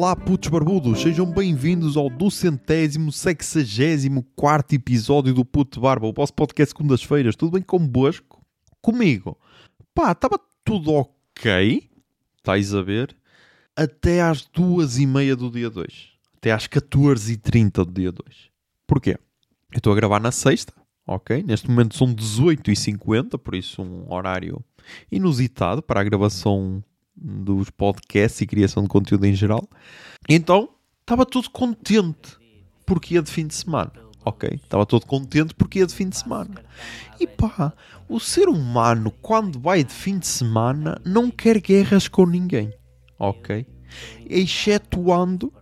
Olá, putos barbudos, sejam bem-vindos ao duzentésimo, sexagésimo quarto episódio do Puto Barba, o vosso podcast segundas-feiras. Tudo bem convosco? Comigo? Pá, estava tudo ok, estáis a ver, até às duas e meia do dia 2. Até às 14h30 do dia 2. Porquê? Eu estou a gravar na sexta, ok? Neste momento são 18h50, por isso um horário inusitado para a gravação dos podcasts e criação de conteúdo em geral. Então, estava tudo contente porque ia de fim de semana. Ok? Estava todo contente porque ia de fim de semana. E pá, o ser humano, quando vai de fim de semana, não quer guerras com ninguém. Ok? Excetuando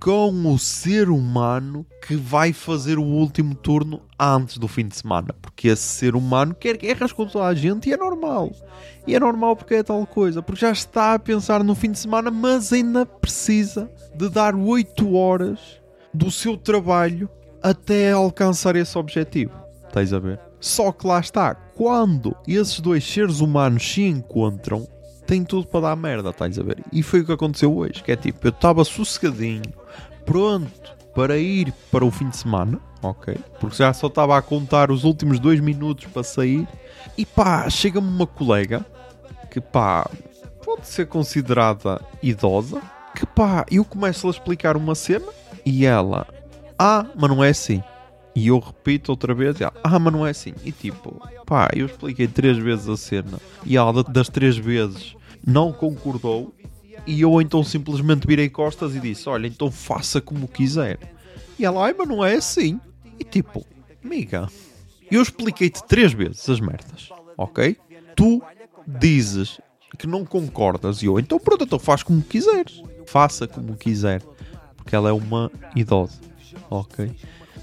com o ser humano que vai fazer o último turno antes do fim de semana. Porque esse ser humano quer guerras com toda a gente e é normal. E é normal porque é tal coisa. Porque já está a pensar no fim de semana, mas ainda precisa de dar 8 horas do seu trabalho até alcançar esse objetivo. Estás a ver? Só que lá está. Quando esses dois seres humanos se encontram, tem tudo para dar merda, estás a ver? E foi o que aconteceu hoje, que é tipo, eu estava sossegadinho, pronto para ir para o fim de semana, ok? Porque já só estava a contar os últimos dois minutos para sair. E pá, chega-me uma colega que pá, pode ser considerada idosa, que pá, eu começo a explicar uma cena e ela, ah, mas não é assim. E eu repito outra vez, ela, ah, mas não é assim. E tipo, pá, eu expliquei três vezes a cena e ela das três vezes não concordou e eu então simplesmente virei costas e disse: Olha, então faça como quiser. E ela, ai, mas não é assim. E tipo, amiga, eu expliquei-te três vezes as merdas, ok? Tu dizes que não concordas e eu, então pronto, então faz como quiseres. Faça como quiser. Porque ela é uma idosa, ok?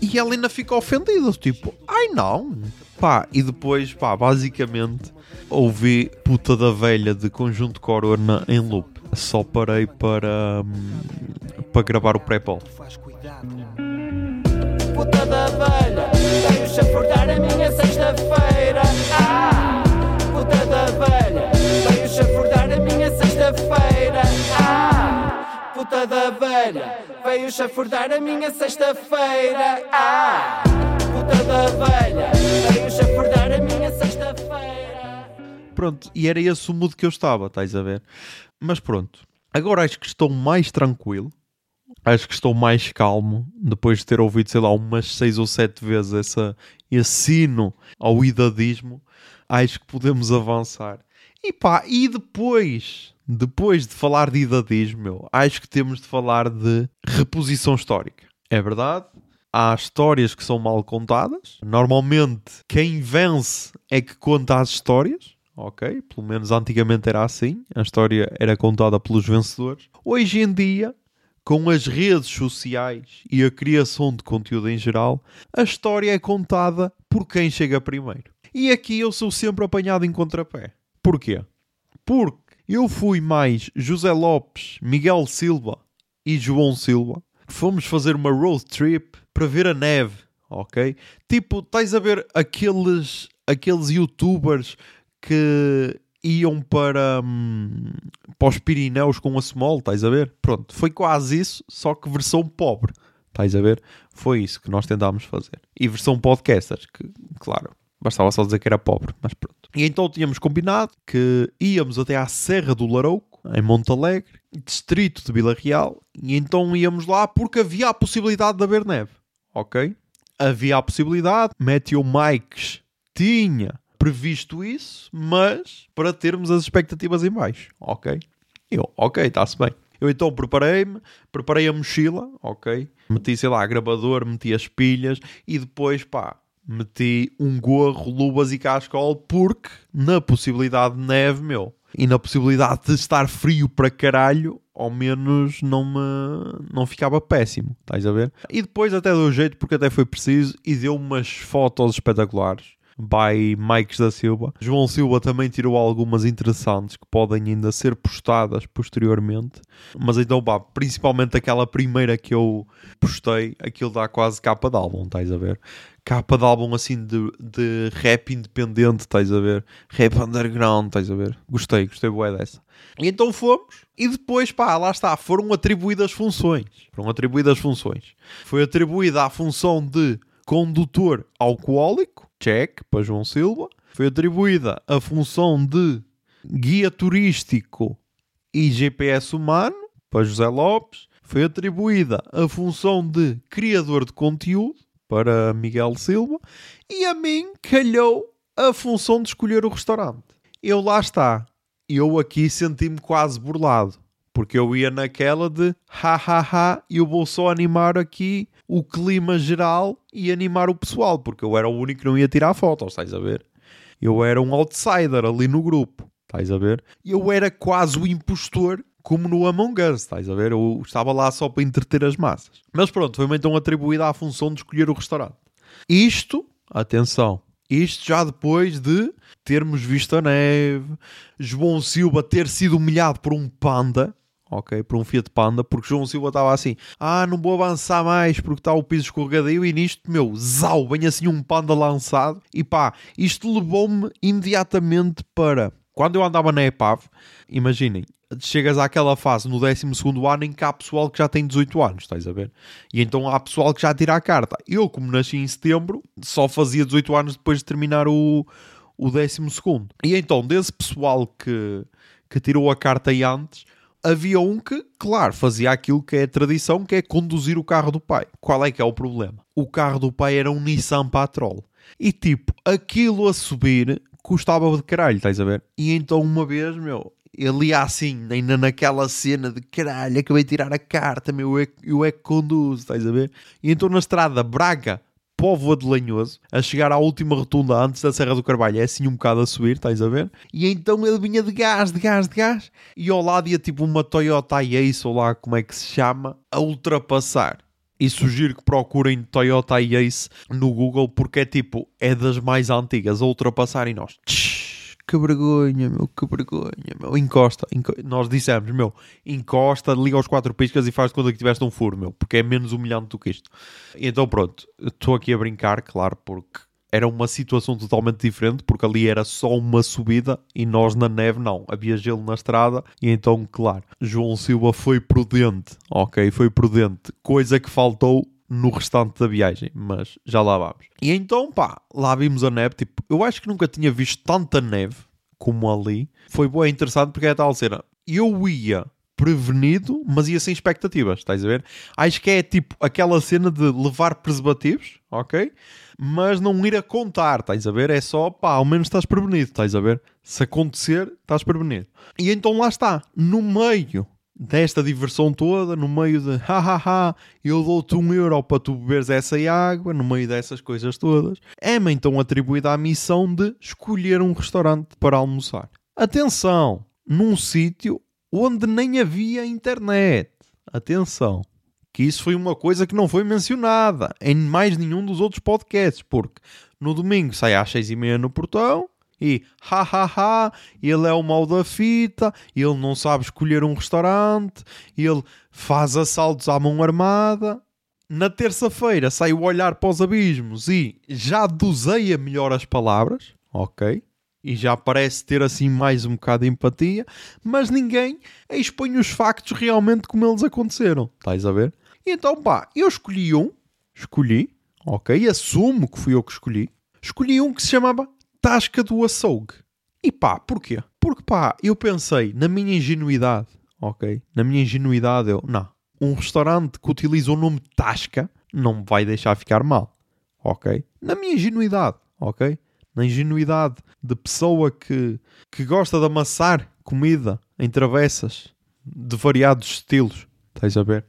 E ela ainda fica ofendida, tipo, ai não. Pá, e depois, pá, basicamente ouvi puta da velha de conjunto corona em loop. Só parei para, hum, para gravar o pré-pol. Puta da velha, veio chafurdar a minha sexta-feira. Ah, puta da velha, veio chafurdar a minha sexta-feira. Ah, puta da velha, veio chafurdar a minha sexta-feira. Ah, puta da velha, veio chafurdar a minha sexta-feira. Pronto, e era esse o mood que eu estava, estás a ver? Mas pronto, agora acho que estou mais tranquilo, acho que estou mais calmo, depois de ter ouvido, sei lá, umas seis ou sete vezes essa, esse sino ao idadismo, acho que podemos avançar. E pá, e depois, depois de falar de idadismo, meu, acho que temos de falar de reposição histórica. É verdade, há histórias que são mal contadas. Normalmente, quem vence é que conta as histórias ok? Pelo menos antigamente era assim, a história era contada pelos vencedores. Hoje em dia, com as redes sociais e a criação de conteúdo em geral, a história é contada por quem chega primeiro. E aqui eu sou sempre apanhado em contrapé. Porquê? Porque eu fui mais José Lopes, Miguel Silva e João Silva. Fomos fazer uma road trip para ver a neve, ok? Tipo, estás a ver aqueles, aqueles youtubers que iam para, hum, para os Pirineus com a Small, estás a ver? Pronto, foi quase isso, só que versão pobre, estás a ver? Foi isso que nós tentámos fazer. E versão podcasters, que, claro, bastava só dizer que era pobre, mas pronto. E então tínhamos combinado que íamos até à Serra do Larouco, em Monte Alegre, distrito de Vila Real, e então íamos lá porque havia a possibilidade de haver neve, ok? Havia a possibilidade, Meteo Mikes tinha previsto isso, mas para termos as expectativas em baixo, ok? Eu, ok, está-se bem. Eu então preparei-me, preparei a mochila, ok? Meti, sei lá, gravador, meti as pilhas e depois, pá, meti um gorro, luvas e cascol porque na possibilidade de neve, meu, e na possibilidade de estar frio para caralho, ao menos não me não ficava péssimo, estás a ver? E depois até deu jeito porque até foi preciso e deu umas fotos espetaculares by Mikes da Silva. João Silva também tirou algumas interessantes que podem ainda ser postadas posteriormente. Mas então, pá, principalmente aquela primeira que eu postei, aquilo dá quase capa de álbum, estás a ver? Capa de álbum assim de, de rap independente, estás a ver? Rap underground, estás a ver? Gostei, gostei bué dessa. E então fomos, e depois, pá, lá está, foram atribuídas funções. Foram atribuídas funções. Foi atribuída a função de condutor alcoólico, check, para João Silva. Foi atribuída a função de guia turístico e GPS humano, para José Lopes. Foi atribuída a função de criador de conteúdo, para Miguel Silva. E a mim calhou a função de escolher o restaurante. Eu lá está. Eu aqui senti-me quase burlado. Porque eu ia naquela de ha ha ha, eu vou só animar aqui o clima geral e animar o pessoal, porque eu era o único que não ia tirar fotos, estás a ver? Eu era um outsider ali no grupo, estás a ver? Eu era quase o impostor, como no Among Us, estás a ver? Eu estava lá só para entreter as massas. Mas pronto, foi-me então atribuída a função de escolher o restaurante. Isto, atenção, isto já depois de termos visto a neve, João Silva ter sido humilhado por um panda, ok? Por um Fiat Panda, porque João Silva estava assim, ah, não vou avançar mais porque está o piso escorregadio e nisto, meu, zau, vem assim um panda lançado e pá, isto levou-me imediatamente para... Quando eu andava na EPAV, imaginem, chegas àquela fase no 12 ano em que há pessoal que já tem 18 anos, estás a ver? E então há pessoal que já tira a carta. Eu, como nasci em setembro, só fazia 18 anos depois de terminar o, o 12. E então, desse pessoal que, que tirou a carta aí antes, havia um que, claro, fazia aquilo que é tradição, que é conduzir o carro do pai. Qual é que é o problema? O carro do pai era um Nissan Patrol. E tipo, aquilo a subir custava de caralho, estás a ver? E então uma vez, meu, ele ia assim, ainda naquela cena de caralho, acabei de tirar a carta, meu, eu é, eu é que conduzo, estás a ver? E então na estrada Braga, Póvoa de Lanhoso, a chegar à última rotunda antes da Serra do Carvalho, é assim um bocado a subir, estás a ver? E então ele vinha de gás, de gás, de gás, e ao lado ia tipo uma Toyota Ace, ou lá como é que se chama, a ultrapassar. E sugiro que procurem Toyota Ace no Google porque é tipo, é das mais antigas a ultrapassar e nós. Tsh, que vergonha, meu, que vergonha, meu. Encosta, enco- nós dissemos, meu, encosta, liga aos quatro piscas e faz conta que tiveste um furo, meu, porque é menos humilhante do que isto. Então pronto, estou aqui a brincar, claro, porque era uma situação totalmente diferente, porque ali era só uma subida e nós na neve não. Havia gelo na estrada e então, claro, João Silva foi prudente, ok? Foi prudente, coisa que faltou no restante da viagem, mas já lá vamos. E então, pá, lá vimos a neve, tipo, eu acho que nunca tinha visto tanta neve como ali. Foi boa, interessante porque é a tal cena. Eu ia prevenido, mas ia sem expectativas, estás a ver? Acho que é tipo aquela cena de levar preservativos, ok? Mas não ir a contar, estás a ver? É só, pá, ao menos estás prevenido, estás a ver? Se acontecer, estás prevenido. E então lá está, no meio desta diversão toda, no meio de ha ha ha, eu dou-te um euro para tu beberes essa água, no meio dessas coisas todas, é-me então atribuída a missão de escolher um restaurante para almoçar. Atenção, num sítio onde nem havia internet. Atenção, que isso foi uma coisa que não foi mencionada em mais nenhum dos outros podcasts, porque no domingo sai às seis e meia no portão e ha ha ha, ele é o mal da fita, ele não sabe escolher um restaurante, ele faz assaltos à mão armada. Na terça-feira sai o olhar para os abismos e já doseia melhor as palavras, ok? E já parece ter assim mais um bocado de empatia, mas ninguém expõe os factos realmente como eles aconteceram, estás a ver? E então pá, eu escolhi um, escolhi, ok? Assumo que fui eu que escolhi. Escolhi um que se chamava Tasca do Açougue. E pá, porquê? Porque pá, eu pensei na minha ingenuidade, ok? Na minha ingenuidade eu, não, um restaurante que utiliza o nome Tasca não vai deixar ficar mal, ok? Na minha ingenuidade, ok? Na ingenuidade de pessoa que, que gosta de amassar comida em travessas de variados estilos, estás a ver?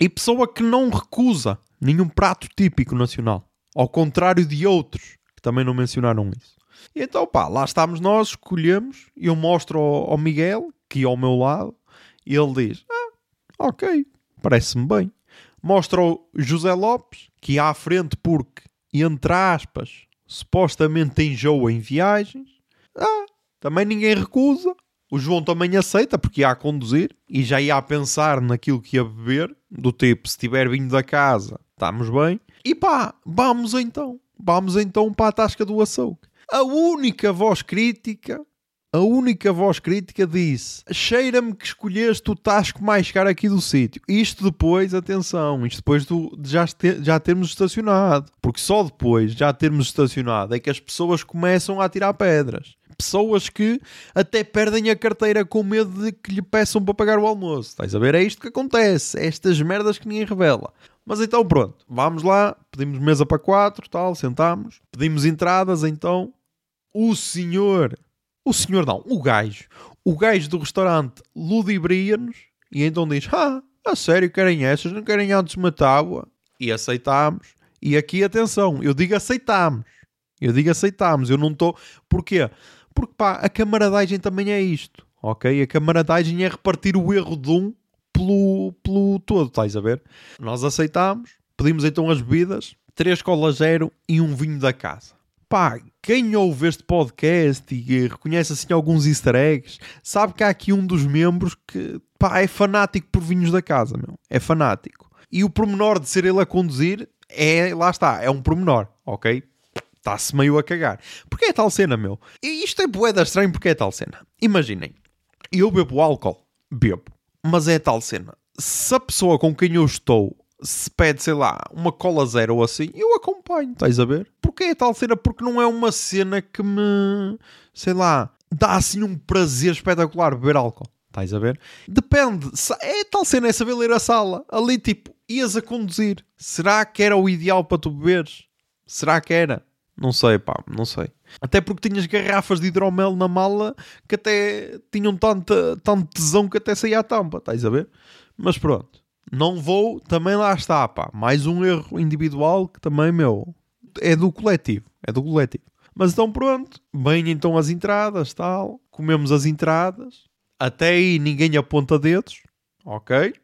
E pessoa que não recusa nenhum prato típico nacional, ao contrário de outros que também não mencionaram isso. E então, pá, lá estamos nós, escolhemos, eu mostro ao, Miguel, que ia ao meu lado, e ele diz: Ah, ok, parece-me bem. Mostra ao José Lopes, que à frente porque, entre aspas, supostamente enjoa em viagens. Ah, também ninguém recusa. O João também aceita porque ia a conduzir e já ia a pensar naquilo que ia beber, do tipo, se tiver vindo da casa, estamos bem. E pá, vamos então. Vamos então para a tasca do açougue. A única voz crítica, a única voz crítica disse: cheira-me que escolheste o tasco mais caro aqui do sítio. Isto depois, atenção, isto depois do, de já, já termos estacionado. Porque só depois de já termos estacionado é que as pessoas começam a tirar pedras. Pessoas que até perdem a carteira com medo de que lhe peçam para pagar o almoço. Estás a ver? É isto que acontece. É estas merdas que ninguém revela. Mas então pronto, vamos lá, pedimos mesa para quatro, tal, sentámos, pedimos entradas, então o senhor, o senhor não, o gajo, o gajo do restaurante ludibria-nos e então diz, ah, a sério querem essas, não querem antes uma tábua? E aceitámos. E aqui atenção, eu digo aceitámos, eu digo aceitámos, eu não estou, porquê? Porque pá, a camaradagem também é isto, ok? A camaradagem é repartir o erro de um pelo, pelo todo, estás a ver? Nós aceitámos, pedimos então as bebidas, três cola zero e um vinho da casa. Pá, quem ouve este podcast e reconhece assim alguns easter eggs, sabe que há aqui um dos membros que, pá, é fanático por vinhos da casa, meu. É fanático. E o pormenor de ser ele a conduzir é, lá está, é um pormenor, ok? Está-se meio a cagar. Porque é tal cena, meu? E isto é boeda estranho porque é tal cena. Imaginem, eu bebo álcool, bebo mas é tal cena. Se a pessoa com quem eu estou se pede, sei lá, uma cola zero ou assim, eu acompanho, estás a ver? Porque é tal cena? Porque não é uma cena que me, sei lá, dá assim um prazer espetacular beber álcool. Estás a ver? Depende. É tal cena, é saber ler a sala. Ali, tipo, ias a conduzir. Será que era o ideal para tu beberes? Será que era? Não sei, pá, não sei. Até porque tinhas garrafas de hidromel na mala que até tinham tanta, tanto tesão que até saía a tampa, estás a ver? Mas pronto, não vou, também lá está, pá. Mais um erro individual que também, meu, é do coletivo, é do coletivo. Mas então pronto, bem então as entradas, tal, comemos as entradas, até aí ninguém aponta dedos, ok?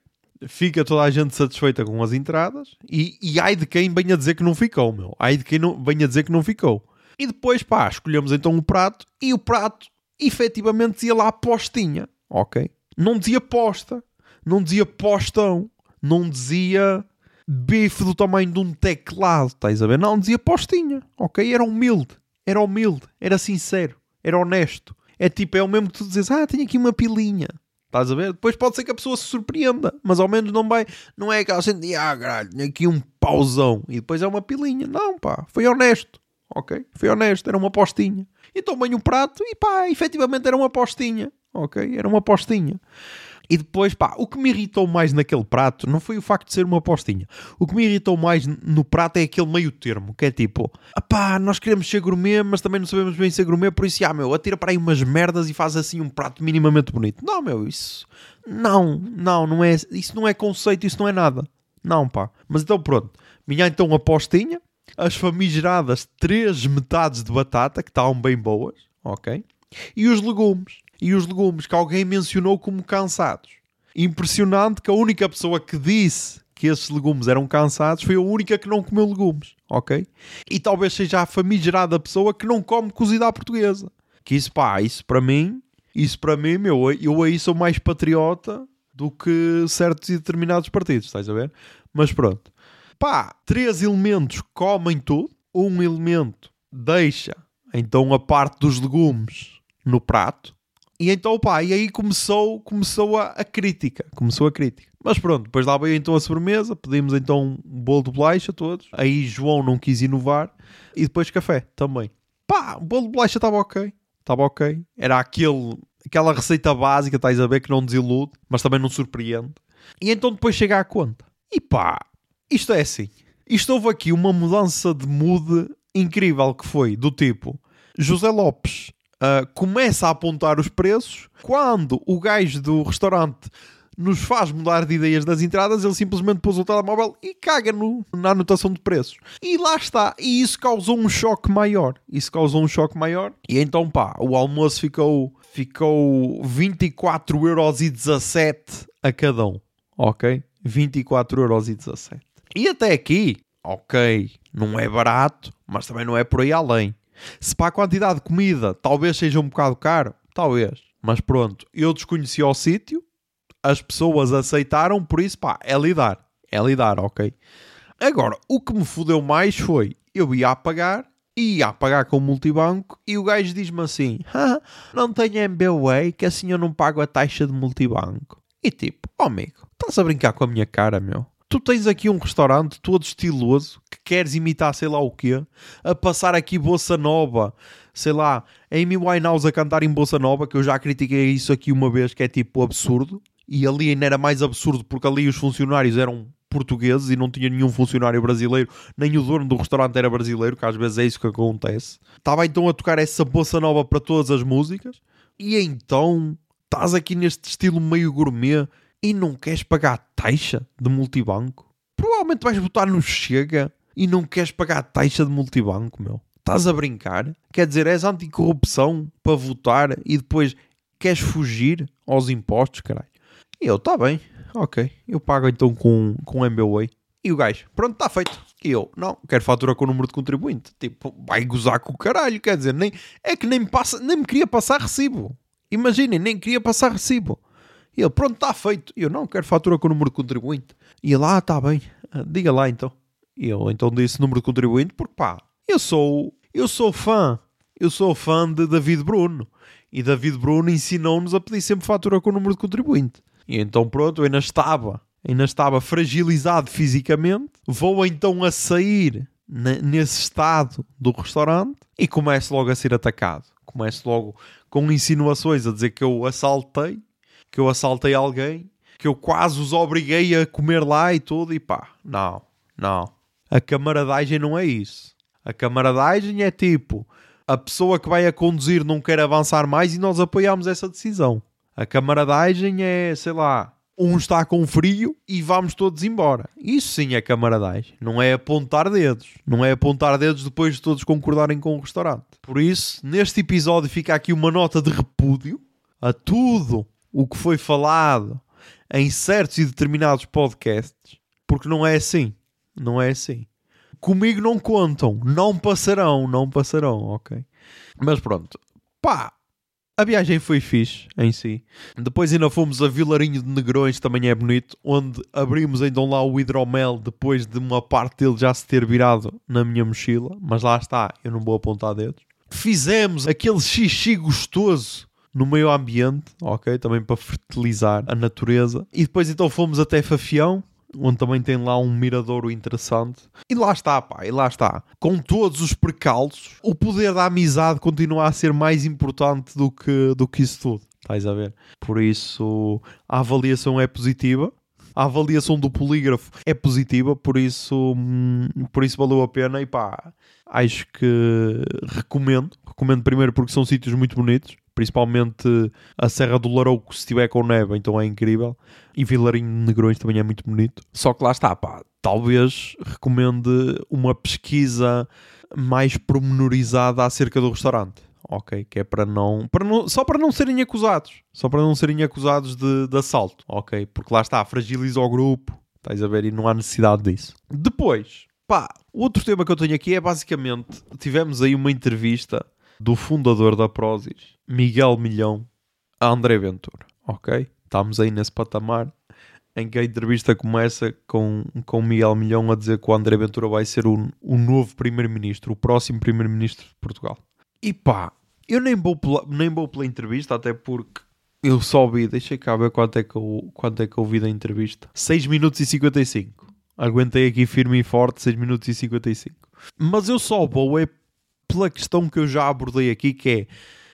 fica toda a gente satisfeita com as entradas e, e ai de quem venha dizer que não ficou, meu. Ai de quem não, venha dizer que não ficou. E depois, pá, escolhemos então o prato e o prato efetivamente dizia lá postinha, ok? Não dizia posta, não dizia postão, não dizia bife do tamanho de um teclado, estás a ver? Não, dizia postinha, ok? Era humilde, era humilde, era sincero, era honesto. É tipo, é o mesmo que tu dizes, ah, tenho aqui uma pilinha. Estás a ver? Depois pode ser que a pessoa se surpreenda, mas ao menos não vai, não é aquela cena de ah, caralho, aqui um pauzão e depois é uma pilinha. Não, pá, foi honesto, ok? Foi honesto, era uma postinha. Então bem o prato e pá, efetivamente era uma postinha, ok? Era uma postinha. E depois, pá, o que me irritou mais naquele prato não foi o facto de ser uma postinha. O que me irritou mais no prato é aquele meio termo, que é tipo, pá, nós queremos ser gourmet, mas também não sabemos bem ser gourmet, por isso, ah, meu, atira para aí umas merdas e faz assim um prato minimamente bonito. Não, meu, isso. Não, não, não é. Isso não é conceito, isso não é nada. Não, pá. Mas então pronto. Minha então a postinha, as famigeradas três metades de batata, que estavam bem boas, ok? E os legumes e os legumes que alguém mencionou como cansados. Impressionante que a única pessoa que disse que esses legumes eram cansados foi a única que não comeu legumes, ok? E talvez seja a famigerada pessoa que não come cozida à portuguesa. Que isso, pá, isso para mim, isso para mim, meu, eu aí sou mais patriota do que certos e determinados partidos, estás a ver? Mas pronto. Pá, três elementos comem tudo, um elemento deixa então a parte dos legumes no prato, e então, pá, e aí começou, começou a, a, crítica. Começou a crítica. Mas pronto, depois lá veio então a sobremesa, pedimos então um bolo de bolacha a todos. Aí João não quis inovar. E depois café também. Pá, o bolo de bolacha estava ok. Estava ok. Era aquele, aquela receita básica, estás a ver, que não desilude, mas também não surpreende. E então depois chega à conta. E pá, isto é assim. Isto houve aqui uma mudança de mood incrível que foi do tipo José Lopes uh, começa a apontar os preços. Quando o gajo do restaurante nos faz mudar de ideias das entradas, ele simplesmente pôs o telemóvel e caga no, na anotação de preços. E lá está. E isso causou um choque maior. Isso causou um choque maior. E então, pá, o almoço ficou, ficou 24,17€ a cada um. Ok? 24,17€. E até aqui, ok, não é barato, mas também não é por aí além. Se para a quantidade de comida talvez seja um bocado caro, talvez. Mas pronto, eu desconheci o sítio, as pessoas aceitaram, por isso pá, é lidar. É lidar, ok? Agora, o que me fodeu mais foi, eu ia a pagar, ia a pagar com o multibanco e o gajo diz-me assim, "Ah, não tenho MBWay que assim eu não pago a taxa de multibanco. E tipo, oh amigo, estás a brincar com a minha cara, meu? Tu tens aqui um restaurante todo estiloso que queres imitar sei lá o quê, a passar aqui Bossa Nova, sei lá, Amy Winehouse a cantar em Bossa Nova, que eu já critiquei isso aqui uma vez, que é tipo absurdo, e ali ainda era mais absurdo porque ali os funcionários eram portugueses e não tinha nenhum funcionário brasileiro, nem o dono do restaurante era brasileiro, que às vezes é isso que acontece. Estava então a tocar essa Bossa Nova para todas as músicas, e então estás aqui neste estilo meio gourmet e não queres pagar taxa de multibanco? Provavelmente vais votar no Chega e não queres pagar taxa de multibanco, meu. Estás a brincar? Quer dizer, és anticorrupção para votar e depois queres fugir aos impostos, caralho. E eu, tá bem, ok. Eu pago então com, com MBWay. E o gajo, pronto, está feito. E eu, não, quero fatura com o número de contribuinte. Tipo, vai gozar com o caralho, quer dizer, nem, é que nem passa, nem me queria passar recibo. Imaginem, nem queria passar recibo. E ele, pronto, está feito. E eu, não, quero fatura com o número de contribuinte. E ele, ah, está bem, Ah, diga lá então. E eu, então disse número de contribuinte, porque pá, eu sou, eu sou fã, eu sou fã de David Bruno. E David Bruno ensinou-nos a pedir sempre fatura com o número de contribuinte. E então pronto, eu ainda estava, ainda estava fragilizado fisicamente. Vou então a sair ne- nesse estado do restaurante e começo logo a ser atacado. Começo logo com insinuações a dizer que eu assaltei, que eu assaltei alguém, que eu quase os obriguei a comer lá e tudo. E pá, não, não. A camaradagem não é isso. A camaradagem é tipo, a pessoa que vai a conduzir não quer avançar mais e nós apoiamos essa decisão. A camaradagem é, sei lá, um está com frio e vamos todos embora. Isso sim é camaradagem. Não é apontar dedos. Não é apontar dedos depois de todos concordarem com o restaurante. Por isso, neste episódio fica aqui uma nota de repúdio a tudo o que foi falado em certos e determinados podcasts, porque não é assim. Não é assim. Comigo não contam, não passarão, não passarão, ok? Mas pronto, pá, a viagem foi fixe em si. Depois ainda fomos a Vilarinho de Negrões, também é bonito, onde abrimos então lá o hidromel depois de uma parte dele já se ter virado na minha mochila, mas lá está, eu não vou apontar dedos. Fizemos aquele xixi gostoso no meio ambiente, ok? Também para fertilizar a natureza. E depois então fomos até Fafião, onde também tem lá um miradouro interessante. E lá está, pá, e lá está. Com todos os precalços, o poder da amizade continua a ser mais importante do que, do que isso tudo. Estás a ver? Por isso, a avaliação é positiva. A avaliação do polígrafo é positiva, por isso, hum, por isso valeu a pena e pá, acho que recomendo. Recomendo primeiro porque são sítios muito bonitos, principalmente a Serra do Larouco, se estiver com neve, então é incrível. E Vilarinho de Negrões também é muito bonito. Só que lá está, pá, talvez recomende uma pesquisa mais pormenorizada acerca do restaurante. Ok, que é para não, para não só para não serem acusados, só para não serem acusados de, de assalto, ok? Porque lá está, fragiliza o grupo, estás a ver, e não há necessidade disso. Depois, pá, outro tema que eu tenho aqui é basicamente, tivemos aí uma entrevista do fundador da Prozis, Miguel Milhão, a André Ventura, ok? Estamos aí nesse patamar em que a entrevista começa com, com Miguel Milhão a dizer que o André Ventura vai ser o, o novo primeiro-ministro, o próximo primeiro-ministro de Portugal. E pá, eu nem vou, pela, nem vou pela entrevista, até porque eu só vi, deixa cá ver quanto é que eu, quanto é que eu vi da entrevista. 6 minutos e 55. Aguentei aqui firme e forte, 6 minutos e 55. Mas eu só vou é pela questão que eu já abordei aqui, que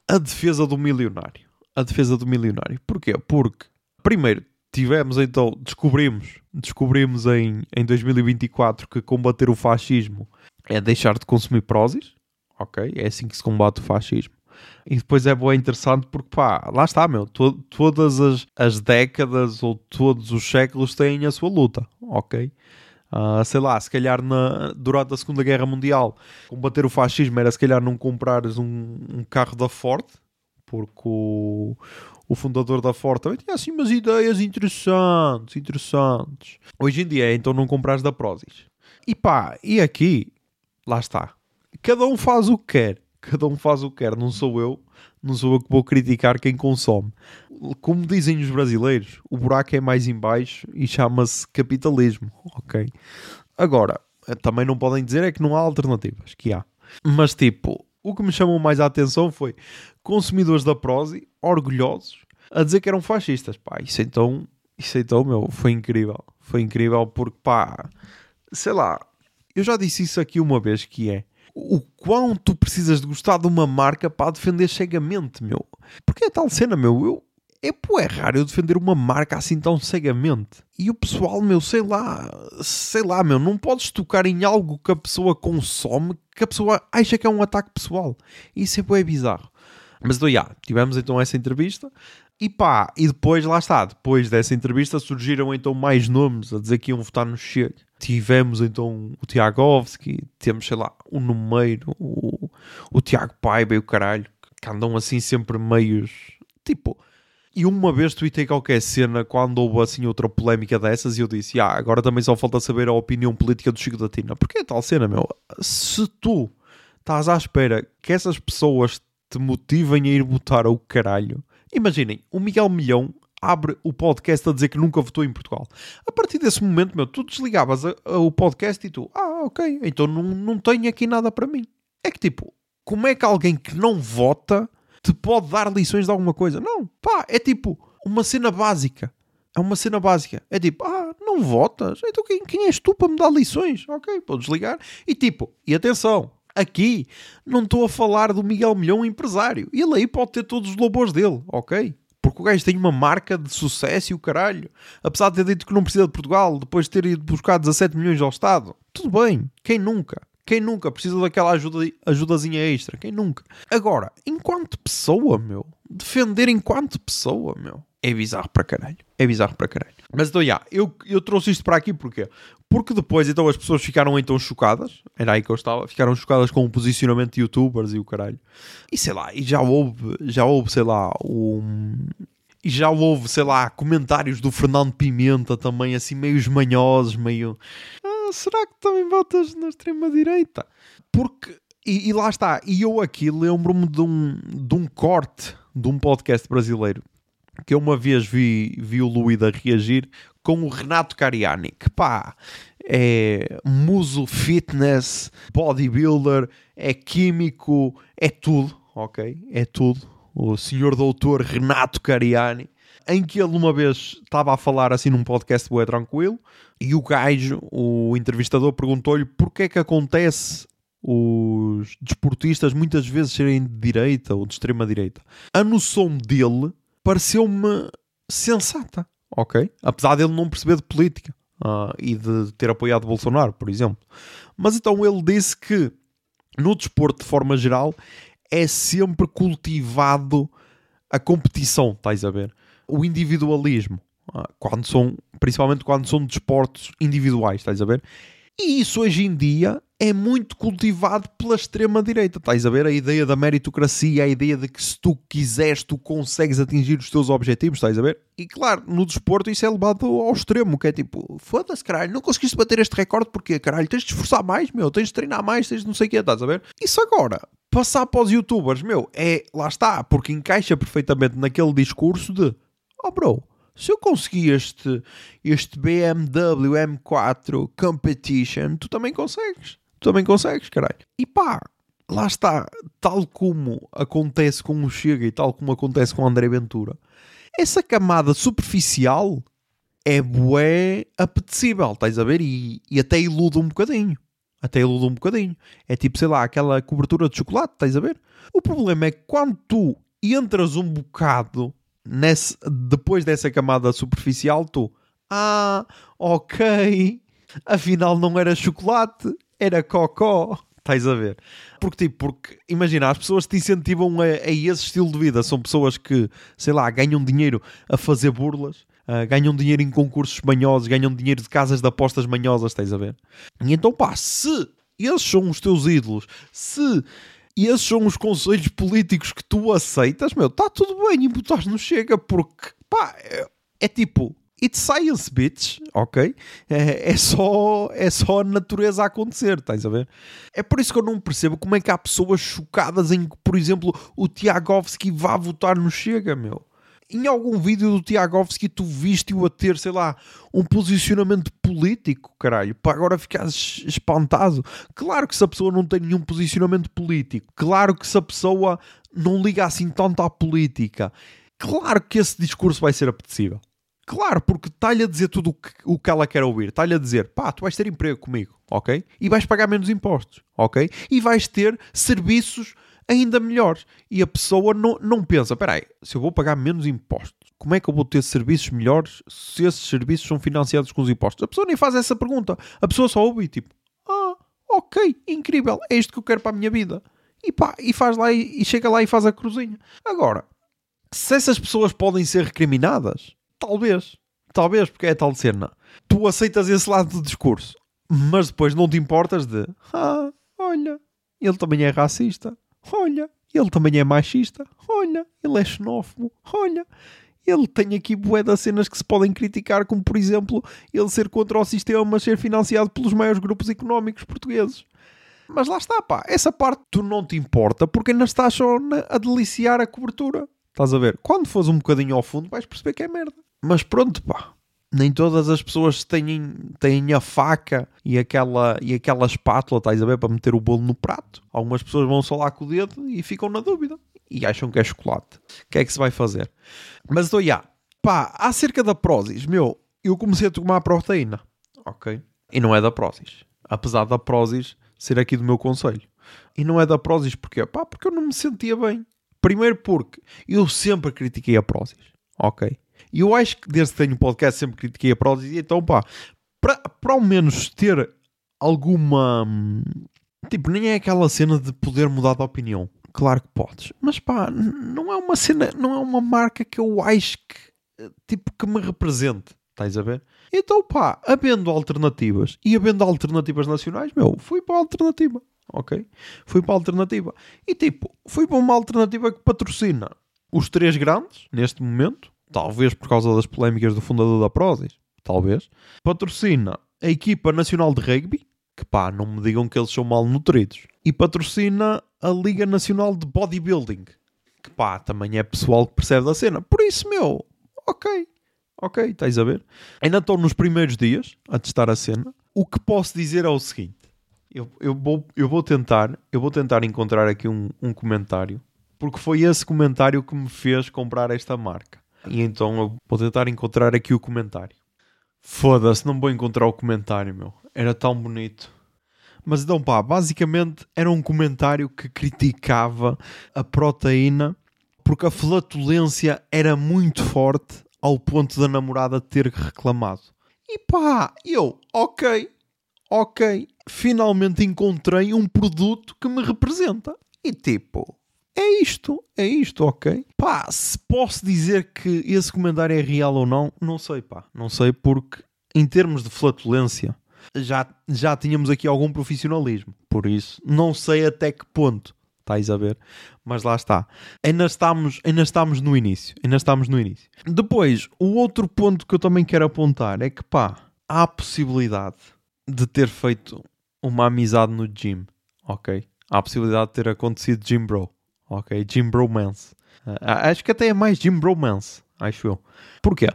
é a defesa do milionário. A defesa do milionário. Porquê? Porque, primeiro, tivemos então, descobrimos, descobrimos em, em 2024 que combater o fascismo é deixar de consumir prósis, ok? É assim que se combate o fascismo. E depois é bem interessante porque, pá, lá está, meu, to todas as, as décadas ou todos os séculos têm a sua luta, ok? Uh, sei lá, se calhar na, durante a Segunda Guerra Mundial combater o fascismo era se calhar não comprares um, um carro da Ford, porque o, o fundador da Ford também tinha assim umas ideias interessantes, interessantes. Hoje em dia é então não comprares da Prozis. E pá, e aqui, lá está. Cada um faz o que quer. Cada um faz o que quer. Não sou eu, não sou eu que vou criticar quem consome. Como dizem os brasileiros, o buraco é mais em baixo e chama-se capitalismo. Ok. Agora, também não podem dizer é que não há alternativas, que há. Mas tipo, o que me chamou mais a atenção foi consumidores da Prozis, orgulhosos, a dizer que eram fascistas. Pá, isso então, isso então, meu, foi incrível. Foi incrível porque, pá, sei lá, eu já disse isso aqui uma vez que é o quão tu precisas de gostar de uma marca para defender cegamente, meu. Porque é tal cena, meu, eu é, pô, é raro eu defender uma marca assim tão cegamente. E o pessoal, meu, sei lá, sei lá, meu, não podes tocar em algo que a pessoa consome que a pessoa acha que é um ataque pessoal. Isso é, é bizarro. Mas então, já, tivemos então essa entrevista e pá, e depois, lá está, depois dessa entrevista surgiram então mais nomes a dizer que iam votar no Chega. Tivemos então o Tiagovski, temos, sei lá, o Numeiro, o, o Tiago Paiva e o caralho, que andam assim sempre meios, tipo... E uma vez tuitei qualquer cena quando houve assim outra polémica dessas e eu disse: Ah, agora também só falta saber a opinião política do Chico da Tina. Porque é tal cena, meu? Se tu estás à espera que essas pessoas te motivem a ir votar ao caralho, imaginem, o Miguel Milhão abre o podcast a dizer que nunca votou em Portugal. A partir desse momento, meu, tu desligavas a, a, o podcast e tu, ah, ok, então não, não tenho aqui nada para mim. É que tipo, como é que alguém que não vota te pode dar lições de alguma coisa? Não, pá, é tipo uma cena básica. É uma cena básica. É tipo, ah, não votas? Então quem, quem és tu para me dar lições? Ok, podes ligar. E tipo, e atenção, aqui não estou a falar do Miguel Milhão empresário. Ele aí pode ter todos os louvores dele, ok? Porque o gajo tem uma marca de sucesso e o caralho. Apesar de ter dito que não precisa de Portugal, depois de ter ido buscar 17 milhões ao Estado. Tudo bem, quem nunca? Quem nunca precisa daquela ajuda, ajudazinha extra? Quem nunca? Agora, enquanto pessoa, meu, defender enquanto pessoa, meu, é bizarro para caralho. É bizarro para caralho. Mas então, já, eu, eu trouxe isto para aqui porque porque depois então as pessoas ficaram então chocadas, era aí que eu estava, ficaram chocadas com o posicionamento de youtubers e o caralho. E sei lá, e já houve, já houve, sei lá, um e já houve, sei lá, comentários do Fernando Pimenta também assim meio esmanhosos, meio ah, será que também votas na extrema direita? Porque e, e lá está, e eu aqui lembro-me de um, de um corte de um podcast brasileiro que eu uma vez vi, vi o Luída reagir com o Renato Cariani, que pá, é muso fitness, bodybuilder, é químico, é tudo, ok? É tudo. O senhor doutor Renato Cariani, em que ele uma vez estava a falar assim num podcast bué tranquilo, e o gajo, o entrevistador, perguntou-lhe porque é que acontece os desportistas muitas vezes serem de direita ou de extrema direita. A noção dele pareceu-me sensata, ok? Apesar dele não perceber de política uh, e de ter apoiado Bolsonaro, por exemplo. Mas então ele disse que no desporto, de forma geral, é sempre cultivado a competição, estás a ver? O individualismo, uh, quando são, principalmente quando são desportos individuais, estás a ver? E isso hoje em dia é muito cultivado pela extrema-direita. Estás a ver a ideia da meritocracia, a ideia de que se tu quiseres, tu consegues atingir os teus objetivos, estás a ver? E claro, no desporto isso é levado ao extremo, que é tipo, foda-se, caralho, não conseguiste bater este recorde porque, caralho, tens de esforçar mais, meu, tens de treinar mais, tens de não sei o que, estás a ver? Isso agora, passar para os youtubers, meu, é, lá está, porque encaixa perfeitamente naquele discurso de, oh bro, se eu conseguir este, este BMW M4 Competition, tu também consegues também consegues, caralho. E pá, lá está, tal como acontece com o Chega e tal como acontece com o André Ventura, essa camada superficial é bué apetecível, estás a ver? E, e até ilude um bocadinho. Até ilude um bocadinho. É tipo, sei lá, aquela cobertura de chocolate, estás a ver? O problema é que quando tu entras um bocado nesse, depois dessa camada superficial, tu, ah, ok, afinal não era chocolate, era cocó. Estás a ver? Porque, tipo, porque, imagina, as pessoas te incentivam a, a, esse estilo de vida. São pessoas que, sei lá, ganham dinheiro a fazer burlas, uh, ganham dinheiro em concursos manhosos, ganham dinheiro de casas de apostas manhosas, estás a ver? E então, pá, se esses são os teus ídolos, se esses são os conselhos políticos que tu aceitas, meu, está tudo bem e botares no chega, porque, pá, é, é tipo, It's science, bitch, ok? É, é, só, é só a natureza a acontecer, estás a ver? É por isso que eu não percebo como é que há pessoas chocadas em que, por exemplo, o Tiagovski vá votar no Chega, meu. Em algum vídeo do Tiagovski tu viste-o a ter, sei lá, um posicionamento político, caralho, para agora ficares espantado. Claro que se a pessoa não tem nenhum posicionamento político, claro que se a pessoa não liga assim tanto à política, claro que esse discurso vai ser apetecível. Claro, porque está-lhe a dizer tudo o que, o que ela quer ouvir. Está-lhe a dizer, pá, tu vais ter emprego comigo, ok? E vais pagar menos impostos, ok? E vais ter serviços ainda melhores. E a pessoa não, não pensa, espera aí, se eu vou pagar menos impostos, como é que eu vou ter serviços melhores se esses serviços são financiados com os impostos? A pessoa nem faz essa pergunta. A pessoa só ouve e tipo, ah, ok, incrível, é isto que eu quero para a minha vida. E pá, e faz lá e, e chega lá e faz a cruzinha. Agora, se essas pessoas podem ser recriminadas, Talvez. Talvez, porque é tal cena. Tu aceitas esse lado do discurso, mas depois não te importas de ah, olha, ele também é racista. Olha, ele também é machista. Olha, ele é xenófobo. Olha, ele tem aqui bué das cenas que se podem criticar, como por exemplo, ele ser contra o sistema, mas ser financiado pelos maiores grupos económicos portugueses. Mas lá está, pá, essa parte tu não te importa porque ainda estás só a deliciar a cobertura. Estás a ver? Quando fores um bocadinho ao fundo, vais perceber que é merda. Mas pronto, pá. Nem todas as pessoas têm, têm a faca e aquela, e aquela espátula, estás a ver, para meter o bolo no prato. Algumas pessoas vão só lá com o dedo e ficam na dúvida. E acham que é chocolate. O que é que se vai fazer? Mas estou, já. Pá, acerca da Prozis, meu, eu comecei a tomar proteína. Ok? E não é da Prozis. Apesar da Prozis ser aqui do meu conselho. E não é da Prozis porquê? Pá, porque eu não me sentia bem. Primeiro porque eu sempre critiquei a Prozis. Ok? E eu acho que desde que tenho um podcast sempre critiquei a Prodigy, então pá, para, para ao menos ter alguma. Tipo, nem é aquela cena de poder mudar de opinião. Claro que podes. Mas pá, não é uma cena, não é uma marca que eu acho que, tipo, que me represente. Estás a ver? Então pá, havendo alternativas e havendo alternativas nacionais, meu, fui para a alternativa. Ok? Fui para a alternativa. E tipo, fui para uma alternativa que patrocina os três grandes, neste momento, talvez por causa das polémicas do fundador da Prozis, talvez, patrocina a equipa nacional de rugby, que pá, não me digam que eles são mal nutridos, e patrocina a Liga Nacional de Bodybuilding, que pá, também é pessoal que percebe da cena. Por isso, meu, ok, ok, estás a ver? Ainda estou nos primeiros dias a testar a cena. O que posso dizer é o seguinte. Eu, eu, vou, eu vou tentar eu vou tentar encontrar aqui um, um comentário porque foi esse comentário que me fez comprar esta marca. E então eu vou tentar encontrar aqui o comentário. Foda-se, não vou encontrar o comentário, meu. Era tão bonito. Mas então, pá, basicamente era um comentário que criticava a proteína porque a flatulência era muito forte ao ponto da namorada ter reclamado. E pá, eu, ok, ok, finalmente encontrei um produto que me representa. E tipo, é isto, é isto, ok? Pá, se posso dizer que esse comentário é real ou não, não sei, pá. Não sei porque, em termos de flatulência, já, já tínhamos aqui algum profissionalismo. Por isso, não sei até que ponto. Estáis a ver? Mas lá está. Ainda estamos, ainda estamos no início. Ainda estamos no início. Depois, o outro ponto que eu também quero apontar é que, pá, há a possibilidade de ter feito uma amizade no gym, ok? Há a possibilidade de ter acontecido gym bro ok? Jim Bromance. Uh, acho que até é mais Jim Bromance, acho eu. Porquê?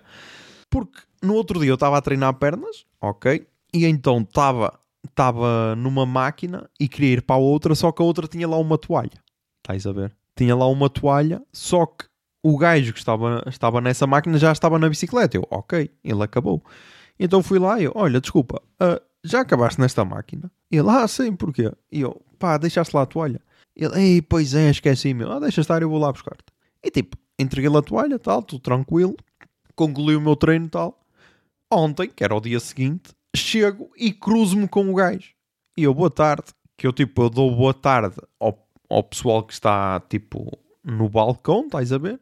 Porque no outro dia eu estava a treinar pernas, ok? E então estava estava numa máquina e queria ir para a outra, só que a outra tinha lá uma toalha. Estás a ver? Tinha lá uma toalha, só que o gajo que estava, estava nessa máquina já estava na bicicleta. Eu, ok, ele acabou. Então fui lá e eu, olha, desculpa, uh, já acabaste nesta máquina? Ele, ah, sim, porquê? E eu, pá, deixaste lá a toalha. Ele, ei, pois é, esqueci, meu. Ah, deixa estar, eu vou lá buscar-te. E tipo, entreguei-lhe a toalha, tal, tudo tranquilo. Concluí o meu treino, tal. Ontem, que era o dia seguinte, chego e cruzo-me com o gajo. E eu, boa tarde. Que eu, tipo, eu dou boa tarde ao, ao pessoal que está, tipo, no balcão, estás a ver?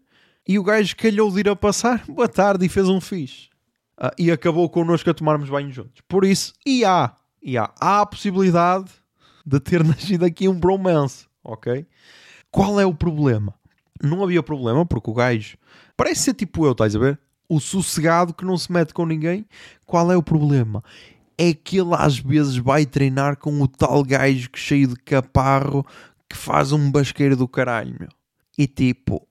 E o gajo calhou de ir a passar, boa tarde, e fez um fixe. Uh, e acabou connosco a tomarmos banho juntos. Por isso, e há, e há, há a possibilidade de ter nascido aqui um bromance ok? Qual é o problema? Não havia problema porque o gajo parece ser tipo eu, estás a ver? o sossegado que não se mete com ninguém. Qual é o problema? É que ele às vezes vai treinar com o tal gajo que cheio de caparro que faz um basqueiro do caralho, meu. E tipo,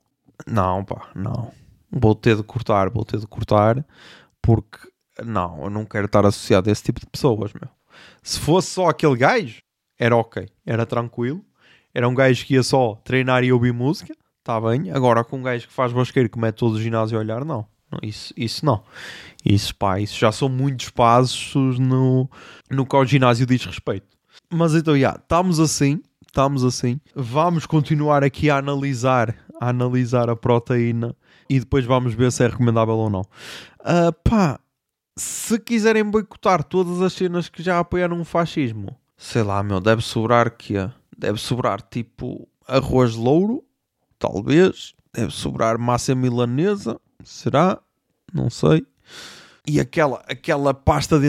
não, pá, não. Vou ter de cortar, vou ter de cortar, porque não, eu não quero estar associado a esse tipo de pessoas, meu. Se fosse só aquele gajo, era ok, era tranquilo. Era um gajo que ia só treinar e ouvir música, está bem. Agora com um gajo que faz basqueiro que mete todo o ginásio a olhar, não. Isso, isso não. Isso, pá, isso já são muitos passos no, no que ao ginásio diz respeito. Mas então, já, estamos assim, estamos assim. Vamos continuar aqui a analisar, a analisar a proteína e depois vamos ver se é recomendável ou não. Ah, pá, se quiserem boicotar todas as cenas que já apoiaram o fascismo, sei lá, meu, deve sobrar que Deve sobrar tipo arroz louro, talvez. Deve sobrar massa milanesa, será? Não sei. E aquela, aquela pasta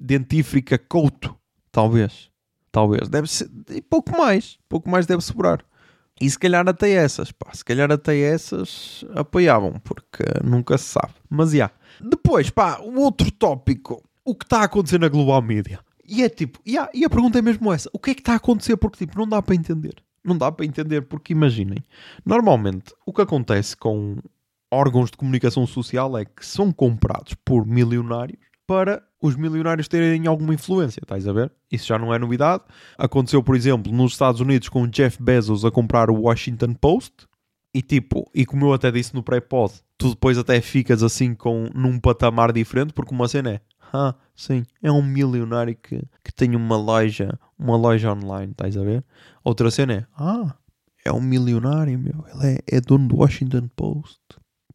dentífrica couto, talvez. Talvez. Deve ser. E pouco mais. Pouco mais deve sobrar. E se calhar até essas, pá. Se calhar até essas apoiavam, porque nunca se sabe. Mas, já. Depois, pá, o outro tópico. O que está a acontecer na Global Media. E é tipo, yeah, e a pergunta é mesmo essa: o que é que está a acontecer? Porque, tipo, não dá para entender. Não dá para entender, porque imaginem, normalmente o que acontece com órgãos de comunicação social é que são comprados por milionários para os milionários terem alguma influência, estás a ver? Isso já não é novidade. Aconteceu, por exemplo, nos Estados Unidos com Jeff Bezos a comprar o Washington Post. E tipo, e como eu até disse no pré-pod, tu depois até ficas assim com, num patamar diferente, porque uma cena é, ah, sim, é um milionário que, que tem uma loja, uma loja online, estás a ver? Outra cena é, ah, é um milionário, meu, ele é, é dono do Washington Post.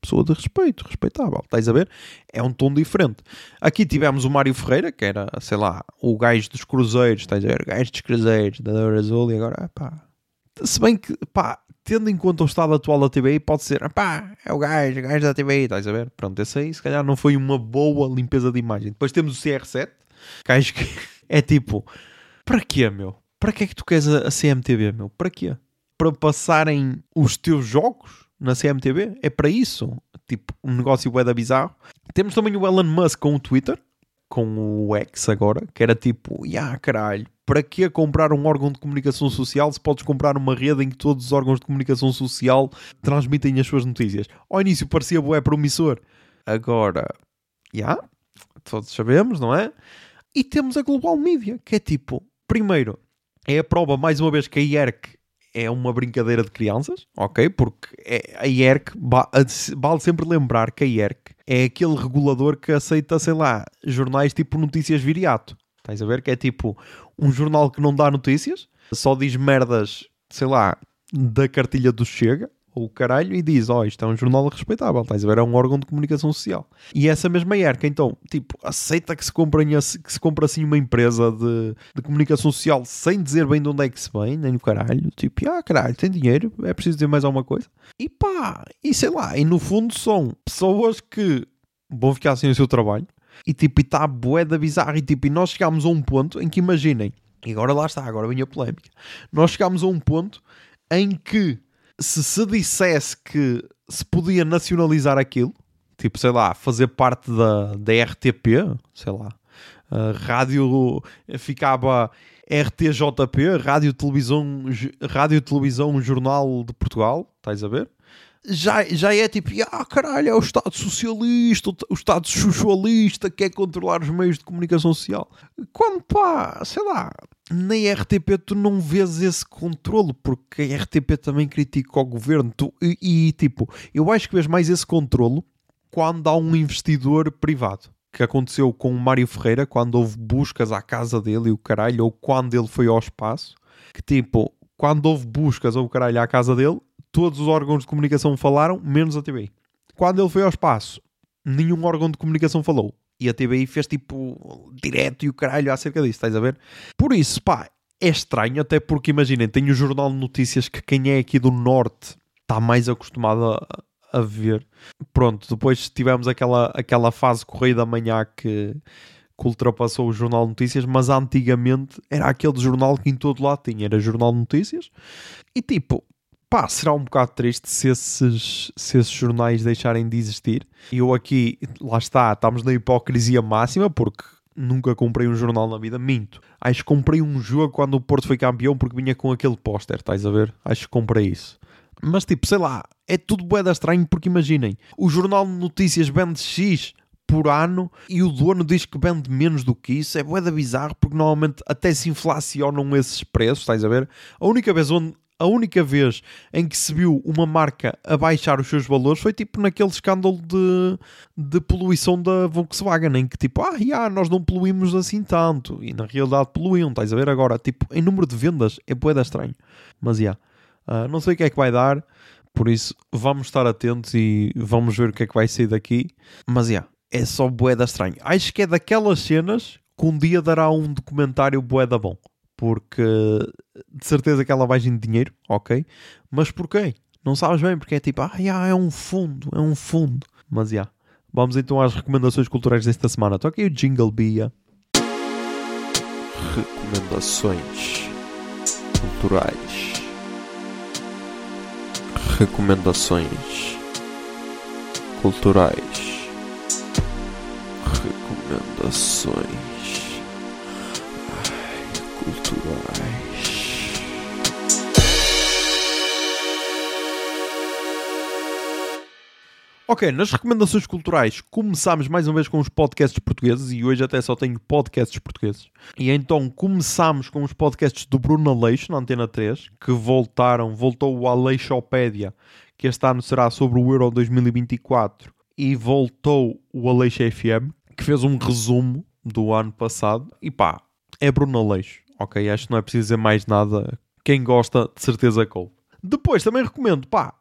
Pessoa de respeito, respeitável, estás a ver? É um tom diferente. Aqui tivemos o Mário Ferreira, que era, sei lá, o gajo dos cruzeiros, estás a ver? O gajo dos cruzeiros, da Dora Azul, e agora, pá. Se bem que, pá, tendo em conta o estado atual da TBI, pode ser, pá, é o gajo, o gajo da TBI, estás a ver? Pronto, esse aí, se calhar não foi uma boa limpeza de imagem. Depois temos o CR7, gajo que é tipo, para quê, meu? Para que é que tu queres a, CMTV, meu? Para quê? Para passarem os teus jogos na CMTV? É para isso? Tipo, um negócio bué da bizarro. Temos também o Elon Musk com o Twitter, com o X agora, que era tipo, ya caralho, para que comprar um órgão de comunicação social se podes comprar uma rede em que todos os órgãos de comunicação social transmitem as suas notícias? Ao início parecia bué promissor. Agora, já, todos sabemos, não é? E temos a Global Media, que é tipo, primeiro, é a prova mais uma vez que a IERC é uma brincadeira de crianças, ok? Porque é, a IERC, vale sempre lembrar que a IERC é aquele regulador que aceita, sei lá, jornais tipo Notícias Viriato. Estás a ver? Que é tipo um jornal que não dá notícias, só diz merdas, sei lá, da cartilha do Chega, ou o caralho, e diz: Ó, isto é um jornal respeitável, estás a ver? É um órgão de comunicação social. E essa mesma IERC, então, tipo, aceita que se, que se compre assim uma empresa de, de comunicação social sem dizer bem de onde é que se vem, nem no caralho. Tipo, ah, caralho, tem dinheiro, é preciso dizer mais alguma coisa. E pá, e sei lá, e no fundo são pessoas que vão ficar sem o seu trabalho. E tipo, e está bué da bizarra. E tipo, e nós chegámos a um ponto em que imaginem, e agora lá está, agora vem a polémica. Nós chegámos a um ponto em que se se dissesse que se podia nacionalizar aquilo, tipo, sei lá, fazer parte da, da RTP, sei lá, a rádio ficava RTJP, Rádio Televisão, Rádio Televisão Jornal de Portugal, estás a ver? Já, já é tipo, ah caralho, é o Estado Socialista, o Estado Socialista que quer controlar os meios de comunicação social. Quando pá, sei lá, na RTP tu não vês esse controle, porque a RTP também critica o governo. Tu, e, e, tipo, eu acho que vês mais esse controle quando há um investidor privado. Que aconteceu com o Mário Ferreira, quando houve buscas à casa dele e o caralho, ou quando ele foi ao espaço. Que tipo, quando houve buscas ou o caralho à casa dele, todos os órgãos de comunicação falaram, menos a TBI. Quando ele foi ao espaço, nenhum órgão de comunicação falou. E a TBI fez tipo direto e o caralho acerca disso, estás a ver? Por isso, pá, é estranho, até porque imaginem, tem o Jornal de Notícias que quem é aqui do Norte está mais acostumado a, a ver. Pronto, depois tivemos aquela, aquela fase Correio da Manhã que, que ultrapassou o Jornal de Notícias, mas antigamente era aquele jornal que em todo lado tinha, era Jornal de Notícias. E tipo, pá, será um bocado triste se esses, se esses jornais deixarem de existir. E eu aqui, lá está, estamos na hipocrisia máxima, porque nunca comprei um jornal na vida, minto. Acho que comprei um jogo quando o Porto foi campeão porque vinha com aquele póster, estás a ver? Acho que comprei isso. Mas tipo, sei lá, é tudo boeda estranho porque imaginem, o jornal de notícias vende X por ano e o dono diz que vende menos do que isso, é boeda bizarro porque normalmente até se inflacionam esses preços, estás a ver? A única vez onde a única vez em que se viu uma marca a baixar os seus valores foi tipo naquele escândalo de, de poluição da Volkswagen, em que tipo, ah, yeah, nós não poluímos assim tanto, e na realidade poluíam, estás a ver agora? Tipo, em número de vendas é boeda estranho, mas já, uh, não sei o que é que vai dar, por isso vamos estar atentos e vamos ver o que é que vai sair daqui, mas já, é só boeda estranho. Acho que é daquelas cenas que um dia dará um documentário boeda bom porque de certeza que ela vai de dinheiro, ok? Mas porquê? Não sabes bem, porque é tipo, ah, yeah, é um fundo, é um fundo. Mas já. Yeah. Vamos então às recomendações culturais desta semana. Toca aí o Jingle Bia. Recomendações culturais. Recomendações culturais. Recomendações culturais. Ok, nas recomendações culturais começámos mais uma vez com os podcasts portugueses e hoje até só tenho podcasts portugueses. E então começámos com os podcasts do Bruno Aleixo na Antena 3, que voltaram, voltou o Aleixopédia, que este ano será sobre o Euro 2024, e voltou o Aleixo FM, que fez um resumo do ano passado. E pá, é Bruno Aleixo ok? Acho que não é preciso dizer mais nada. Quem gosta, de certeza que Depois também recomendo, pá,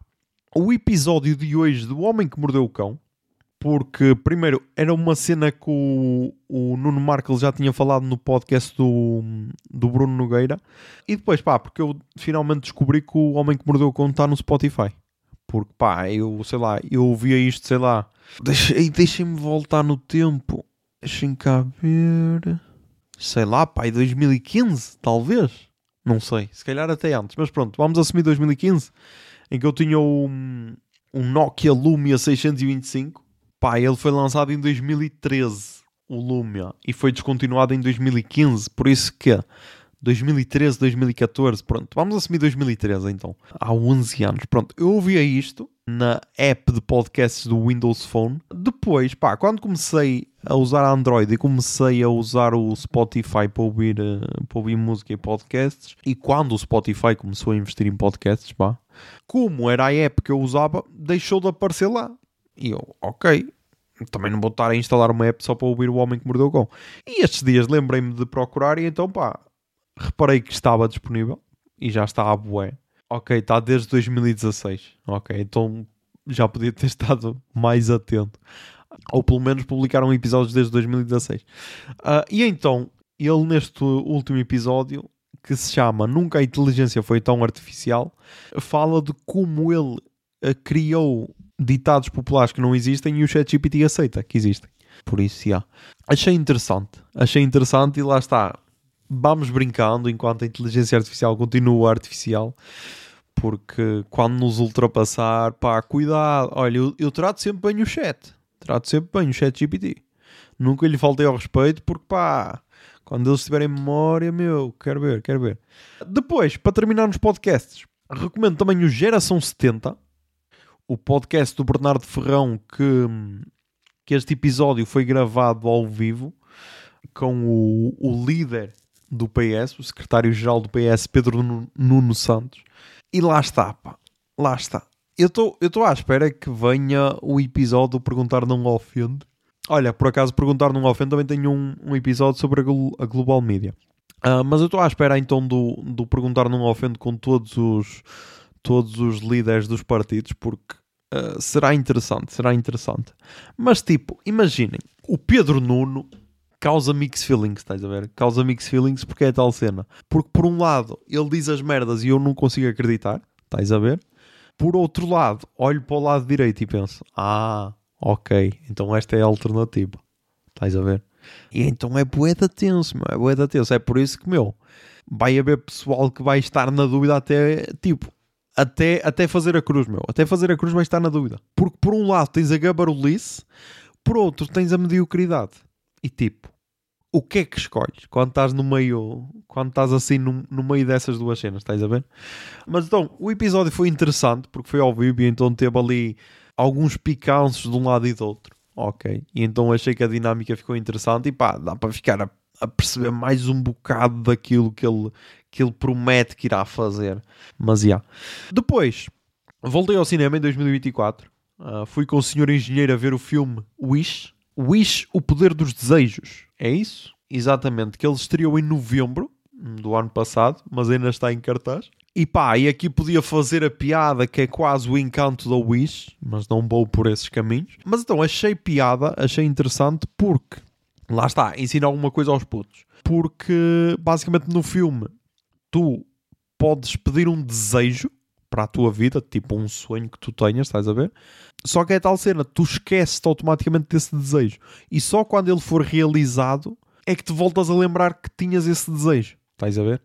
o episódio de hoje do Homem que Mordeu o Cão. Porque, primeiro, era uma cena que o, o Nuno Markel já tinha falado no podcast do, do Bruno Nogueira. E depois, pá, porque eu finalmente descobri que o Homem que Mordeu o Cão está no Spotify. Porque, pá, eu, sei lá, eu ouvia isto, sei lá. Deixem-me voltar no tempo. Deixem cá ver sei lá, pai, 2015, talvez. Não sei, se calhar até antes. Mas pronto, vamos assumir 2015, em que eu tinha um, um Nokia Lumia 625. Pá, ele foi lançado em 2013, o Lumia, e foi descontinuado em 2015. Por isso que 2013, 2014, pronto, vamos assumir 2013 então, há 11 anos. Pronto, eu ouvia isto na app de podcasts do Windows Phone. Depois, pá, quando comecei a usar Android e comecei a usar o Spotify para ouvir, uh, para ouvir música e podcasts, e quando o Spotify começou a investir em podcasts, pá, como era a app que eu usava, deixou de aparecer lá. E eu, ok, também não vou estar a instalar uma app só para ouvir o Homem que Mordeu o Cão. E estes dias lembrei-me de procurar e então, pá, reparei que estava disponível e já está a bué. Ok, está desde 2016. Ok, então já podia ter estado mais atento. Ou pelo menos publicaram episódios desde 2016. Uh, ah, e então, ele neste último episódio, que se chama Nunca a Inteligência Foi Tão Artificial, fala de como ele uh, criou ditados populares que não existem e o ChatGPT aceita que existem. Por isso, já. Achei interessante. Achei interessante e lá está. Vamos brincando enquanto a inteligência artificial continua artificial porque quando nos ultrapassar, pá, cuidado. Olha, eu, eu trato sempre bem o chat. Trato sempre bem o chat GPT. Nunca lhe faltei ao respeito, porque pá, quando eles tiverem memória, meu, quero ver, quero ver. Depois, para terminar nos podcasts, recomendo também o Geração 70, o podcast do Bernardo Ferrão, que, que este episódio foi gravado ao vivo com o, o líder do PS, o secretário-geral do PS, Pedro Nuno Santos. E lá está, pá. Lá está. Eu estou à espera que venha o episódio Perguntar Não Ofende. Olha, por acaso, Perguntar Não Ofende também tenho um, um episódio sobre a, a Global Media. Uh, mas eu estou à espera então do, do Perguntar Não Ofende com todos os, todos os líderes dos partidos, porque uh, será interessante, será interessante. Mas tipo, imaginem, o Pedro Nuno causa mixed feelings, estás a ver? Causa mixed feelings porque é tal cena. Porque por um lado ele diz as merdas e eu não consigo acreditar, estás a ver? Por outro lado, olho para o lado direito e penso: ah, ok, então esta é a alternativa, estás a ver? E então é boeda tenso, meu, é boeda tenso. É por isso que, meu, vai haver pessoal que vai estar na dúvida até tipo. até, até fazer a cruz, meu. Até fazer a cruz vai estar na dúvida. Porque por um lado tens a gabarulice, por outro tens a mediocridade. E tipo, o que é que escolhes quando estás no meio, quando estás assim no, no meio dessas duas cenas, estás a ver? Mas então, o episódio foi interessante porque foi ao vivo e então teve ali alguns picanços de um lado e do outro. Ok. E então achei que a dinâmica ficou interessante e pá, dá para ficar a, a perceber mais um bocado daquilo que ele, que ele promete que irá fazer. Mas já. Yeah. Depois, voltei ao cinema em 2024. Uh, fui com o senhor engenheiro a ver o filme Wish. Wish, o poder dos desejos. É isso? Exatamente. Que ele estreou em novembro do ano passado, mas ainda está em cartaz. E pá, e aqui podia fazer a piada que é quase o encanto da Wish, mas não vou por esses caminhos. Mas então achei piada, achei interessante porque, lá está, ensina alguma coisa aos putos. Porque basicamente no filme tu podes pedir um desejo para a tua vida, tipo um sonho que tu tenhas, estás a ver? Só que é tal cena, tu esqueces automaticamente desse desejo. E só quando ele for realizado é que te voltas a lembrar que tinhas esse desejo, estás a ver?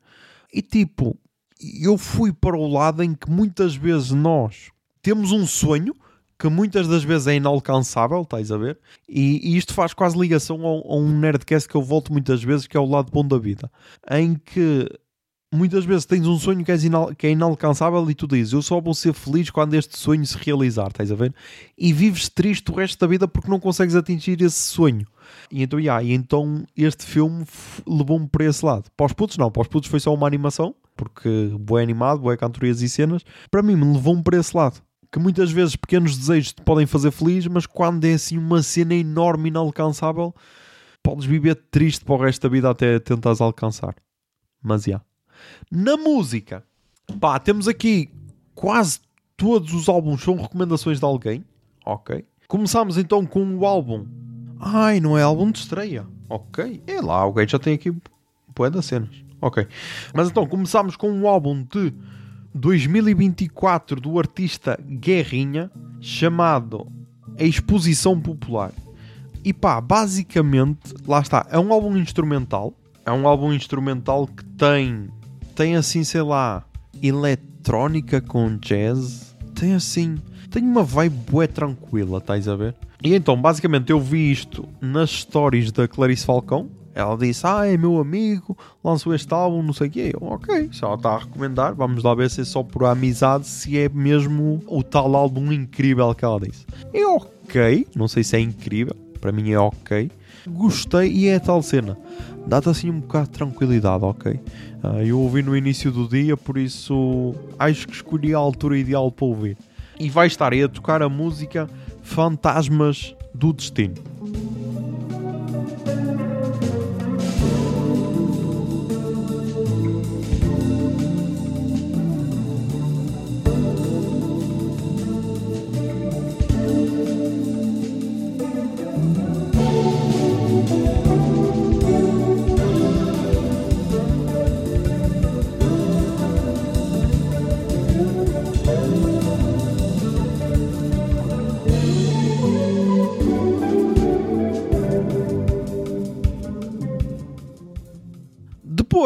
E tipo, eu fui para o lado em que muitas vezes nós temos um sonho que muitas das vezes é inalcançável, estás a ver? E, e isto faz quase ligação a, a, um nerdcast que eu volto muitas vezes, que é o lado bom da vida, em que muitas vezes tens um sonho que é, inal que é inalcançável e tu dizes eu só vou ser feliz quando este sonho se realizar, estás a ver? E vives triste o resto da vida porque não consegues atingir esse sonho. E então, yeah, e então este filme levou-me para esse lado. Para os putos não, para os putos foi só uma animação, porque boé animado, boé cantorias e cenas. Para mim, me levou-me para esse lado. Que muitas vezes pequenos desejos te podem fazer feliz, mas quando é assim uma cena enorme, inalcançável, podes viver triste para o resto da vida até tentares alcançar. Mas. Yeah. Na música, pá, temos aqui quase todos os álbuns são recomendações de alguém. Ok. Começamos então com o álbum. Ai, não é álbum de estreia. Ok. É lá, alguém já tem aqui boé das cenas. Ok. Mas então, começamos com um álbum de 2024 do artista Guerrinha, chamado A Exposição Popular. E pá, basicamente, lá está, é um álbum instrumental. É um álbum instrumental que tem, tem assim, sei lá, eletrónica com jazz. Tem assim, tem uma vibe bué tranquila, estás a ver? E então, basicamente, eu vi isto nas stories da Clarice Falcão, ela disse: Ah, é meu amigo, lançou este álbum, não sei o quê. Eu, ok, se ela está a recomendar, vamos lá ver se é só por amizade, se é mesmo o tal álbum incrível que ela disse. É ok, não sei se é incrível, para mim é ok. Gostei e é a tal cena. Dá-te assim um bocado de tranquilidade, ok? Uh, eu ouvi no início do dia, por isso acho que escolhi a altura ideal para ouvir. E vai estar aí a tocar a música Fantasmas do Destino.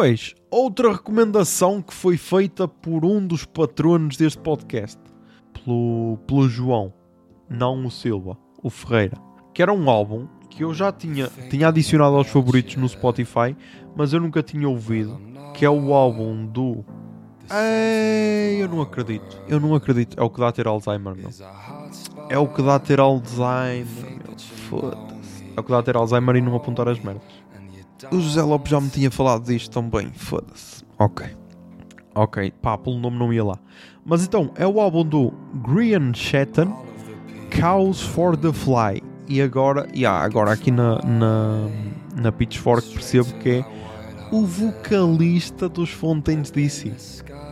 Depois, outra recomendação que foi feita por um dos patronos deste podcast, pelo, pelo João, não o Silva, o Ferreira, que era um álbum que eu já tinha, tinha adicionado aos favoritos no Spotify, mas eu nunca tinha ouvido, que é o álbum do. Ei, eu não acredito, eu não acredito. É o que dá a ter Alzheimer, meu. É o que dá a ter Alzheimer, meu. É o que dá a ter Alzheimer e não apontar as merdas. O José Lopes já me tinha falado disto também. Foda-se. Ok. Ok. Pá, pelo nome não ia lá. Mas então, é o álbum do Grian Shetton, Cows for the Fly. E agora, yeah, agora aqui na, na, na Pitchfork percebo que é o vocalista dos Fontaines DC.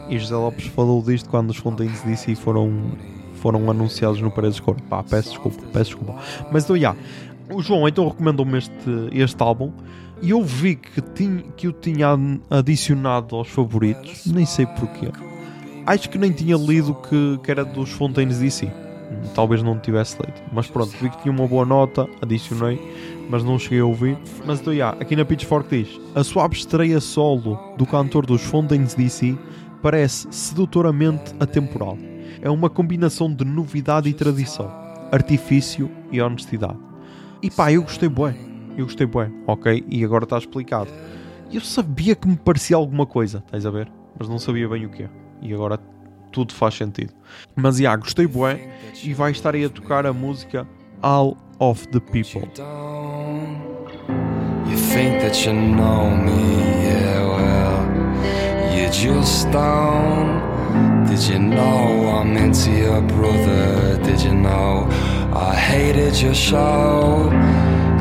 E José Lopes falou disto quando os Fontaines DC foram, foram anunciados no Paredes Cor. Pá, peço desculpa, peço desculpa. Mas então, yeah, o João então recomendou-me este, este álbum e eu vi que, tinha, que eu tinha adicionado aos favoritos, nem sei porquê. Acho que nem tinha lido que, que era dos Fontaines DC. Talvez não tivesse lido. Mas pronto, vi que tinha uma boa nota, adicionei, mas não cheguei a ouvir. Mas então, yeah, aqui na Pitchfork diz: A suave estreia solo do cantor dos Fontaines DC parece sedutoramente atemporal. É uma combinação de novidade e tradição, artifício e honestidade. E pá, eu gostei bué. Eu gostei bué, ok? E agora está explicado. Eu sabia que me parecia alguma coisa, estás a ver? Mas não sabia bem o que é. E agora tudo faz sentido. Mas já, gostei bué e vai estar aí a tocar a música All of the People. You think that you know me, yeah, well, you just don't. Did you know I'm into your brother? Did you know I hated your show?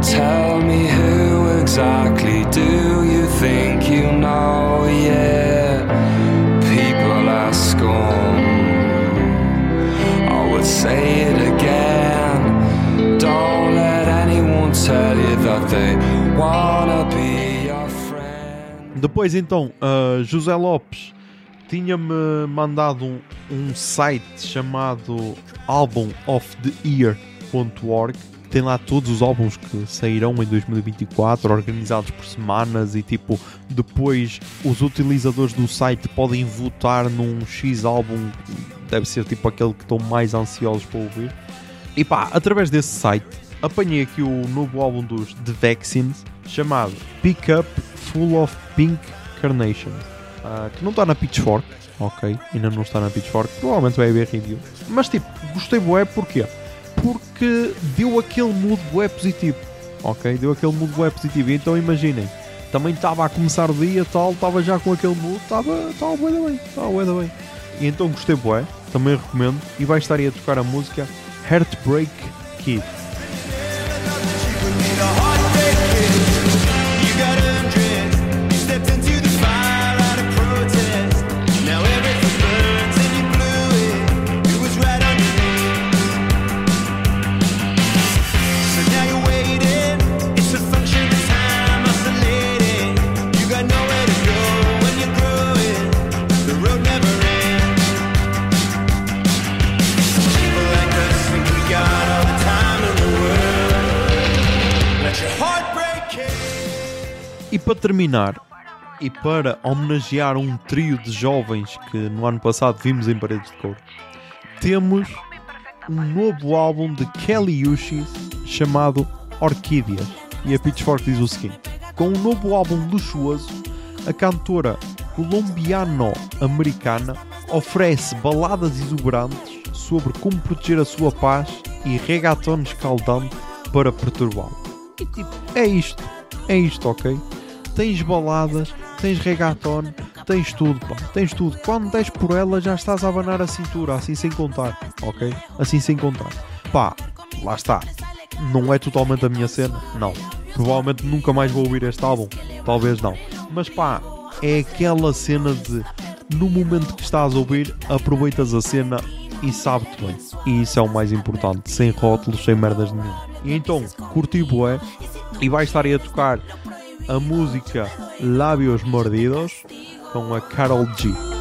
Tell me who exactly do you think you know? Yeah, people are um, I would say it again. Don't let anyone tell you that they wanna be your friend. Depois então, uh, José Lopes tinha-me mandado um, um site chamado albumoftheyear.org tem lá todos os álbuns que sairão em 2024, organizados por semanas e tipo, depois os utilizadores do site podem votar num X álbum, deve ser tipo aquele que estão mais ansiosos para ouvir. E pá, através desse site, apanhei aqui o novo álbum dos The Vaccines, chamado Pick Up Full of Pink Carnation, ah, que não está na Pitchfork, ok, ainda não está na Pitchfork, provavelmente vai haver review. Mas tipo, gostei bué, porquê? Porque deu aquele mood bué positivo, ok, deu aquele mood bué positivo, então imaginem, também estava a começar o dia tal, estava já com aquele mood, estava, estava bué da bem, estava bué da bem. E então gostei bué, também recomendo, e vai estar aí a tocar a música Heartbreak Kid. Para terminar, e para homenagear um trio de jovens que no ano passado vimos em Paredes de Couro, temos um novo álbum de Kelly Uchis chamado Orquídeas. E a Pitchfork diz o seguinte: Com um novo álbum luxuoso, a cantora colombiano-americana oferece baladas exuberantes sobre como proteger a sua paz e reggaeton escaldante para perturbá-lo. E tipo, é isto, é isto, ok? Tens baladas, tens reggaeton, tens tudo, pá, tens tudo. Quando des por ela já estás a abanar a cintura, assim sem contar, ok? Assim sem contar. Pá, lá está. Não é totalmente a minha cena, não. Provavelmente nunca mais vou ouvir este álbum, talvez não. Mas pá, é aquela cena de no momento que estás a ouvir, aproveitas a cena e sabe-te bem. E isso é o mais importante, sem rótulos, sem merdas nenhuma. E então, curti bué e vai estar aí a tocar a música Lábios Mordidos com a Carol G.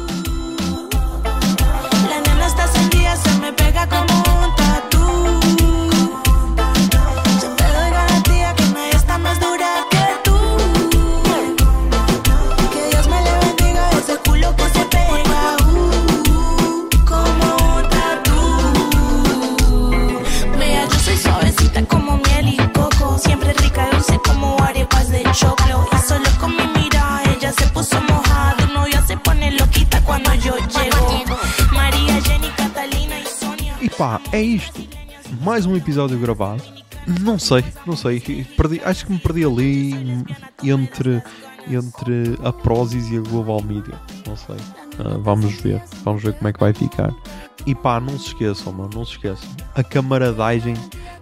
pá, é isto. Mais um episódio gravado. Não sei, não sei. Perdi- acho que me perdi ali entre, entre a Prozis e a Global Media. Não sei. Ah, vamos ver. Vamos ver como é que vai ficar. E pá, não se esqueçam, mano. Não se esqueçam. A camaradagem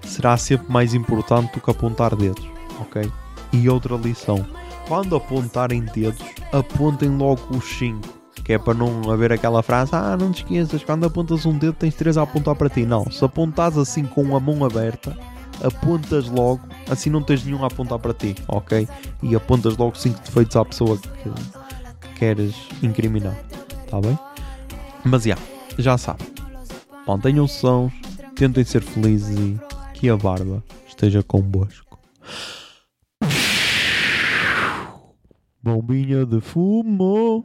será sempre mais importante do que apontar dedos. Ok? E outra lição. Quando apontarem dedos, apontem logo os 5. Que é para não haver aquela frase, ah, não te esqueças, quando apontas um dedo tens três a apontar para ti. Não, se apontares assim com a mão aberta, apontas logo, assim não tens nenhum a apontar para ti, ok? E apontas logo cinco defeitos à pessoa que, que queres incriminar, tá bem? Mas já, já sabe. Mantenham sons, tentem ser felizes e que a barba esteja convosco. Bombinha de fumo.